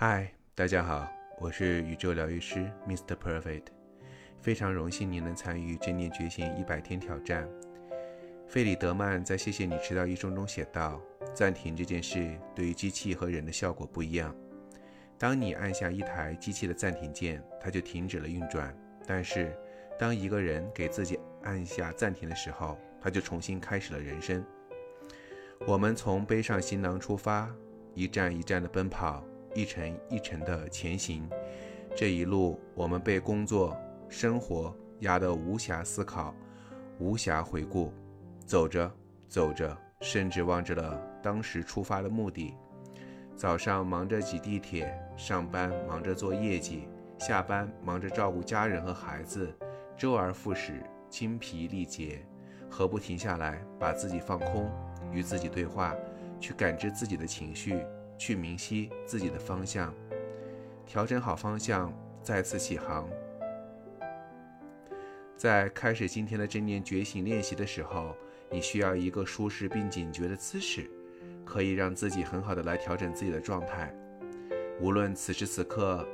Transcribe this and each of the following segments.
嗨，大家好，我是宇宙疗愈师 Mr. Perfect，非常荣幸您能参与正念觉醒一百天挑战。费里德曼在《谢谢你迟到一生》中写道：“暂停这件事对于机器和人的效果不一样。当你按下一台机器的暂停键，它就停止了运转；但是，当一个人给自己按下暂停的时候，他就重新开始了人生。我们从背上行囊出发，一站一站的奔跑。”一程一程的前行，这一路我们被工作、生活压得无暇思考，无暇回顾。走着走着，甚至忘记了当时出发的目的。早上忙着挤地铁，上班忙着做业绩，下班忙着照顾家人和孩子，周而复始，精疲力竭。何不停下来，把自己放空，与自己对话，去感知自己的情绪？去明晰自己的方向，调整好方向，再次起航。在开始今天的正念觉醒练习的时候，你需要一个舒适并警觉的姿势，可以让自己很好的来调整自己的状态。无论此时此刻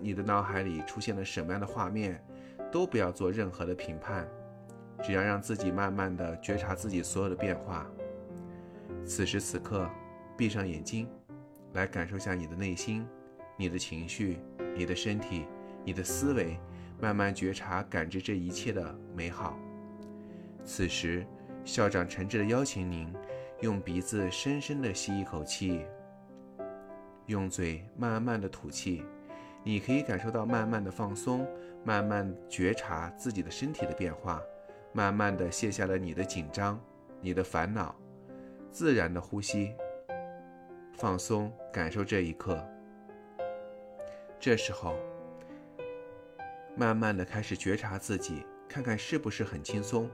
你的脑海里出现了什么样的画面，都不要做任何的评判，只要让自己慢慢的觉察自己所有的变化。此时此刻，闭上眼睛。来感受下你的内心、你的情绪、你的身体、你的思维，慢慢觉察、感知这一切的美好。此时，校长诚挚地邀请您，用鼻子深深地吸一口气，用嘴慢慢地吐气。你可以感受到慢慢的放松，慢慢觉察自己的身体的变化，慢慢的卸下了你的紧张、你的烦恼，自然的呼吸。放松，感受这一刻。这时候，慢慢的开始觉察自己，看看是不是很轻松。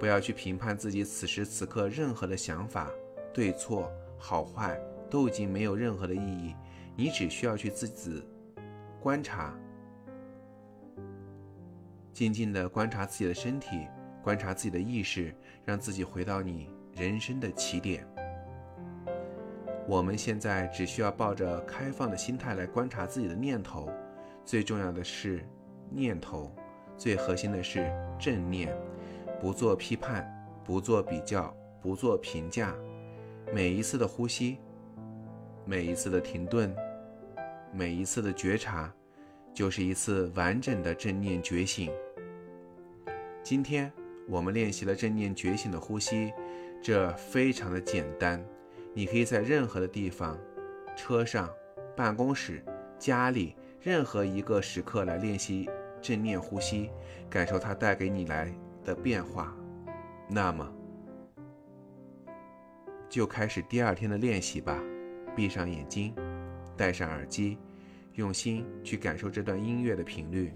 不要去评判自己此时此刻任何的想法，对错、好坏都已经没有任何的意义。你只需要去自己观察，静静的观察自己的身体，观察自己的意识，让自己回到你人生的起点。我们现在只需要抱着开放的心态来观察自己的念头，最重要的是念头，最核心的是正念，不做批判，不做比较，不做评价。每一次的呼吸，每一次的停顿，每一次的觉察，就是一次完整的正念觉醒。今天我们练习了正念觉醒的呼吸，这非常的简单。你可以在任何的地方，车上、办公室、家里，任何一个时刻来练习正念呼吸，感受它带给你来的变化。那么，就开始第二天的练习吧。闭上眼睛，戴上耳机，用心去感受这段音乐的频率。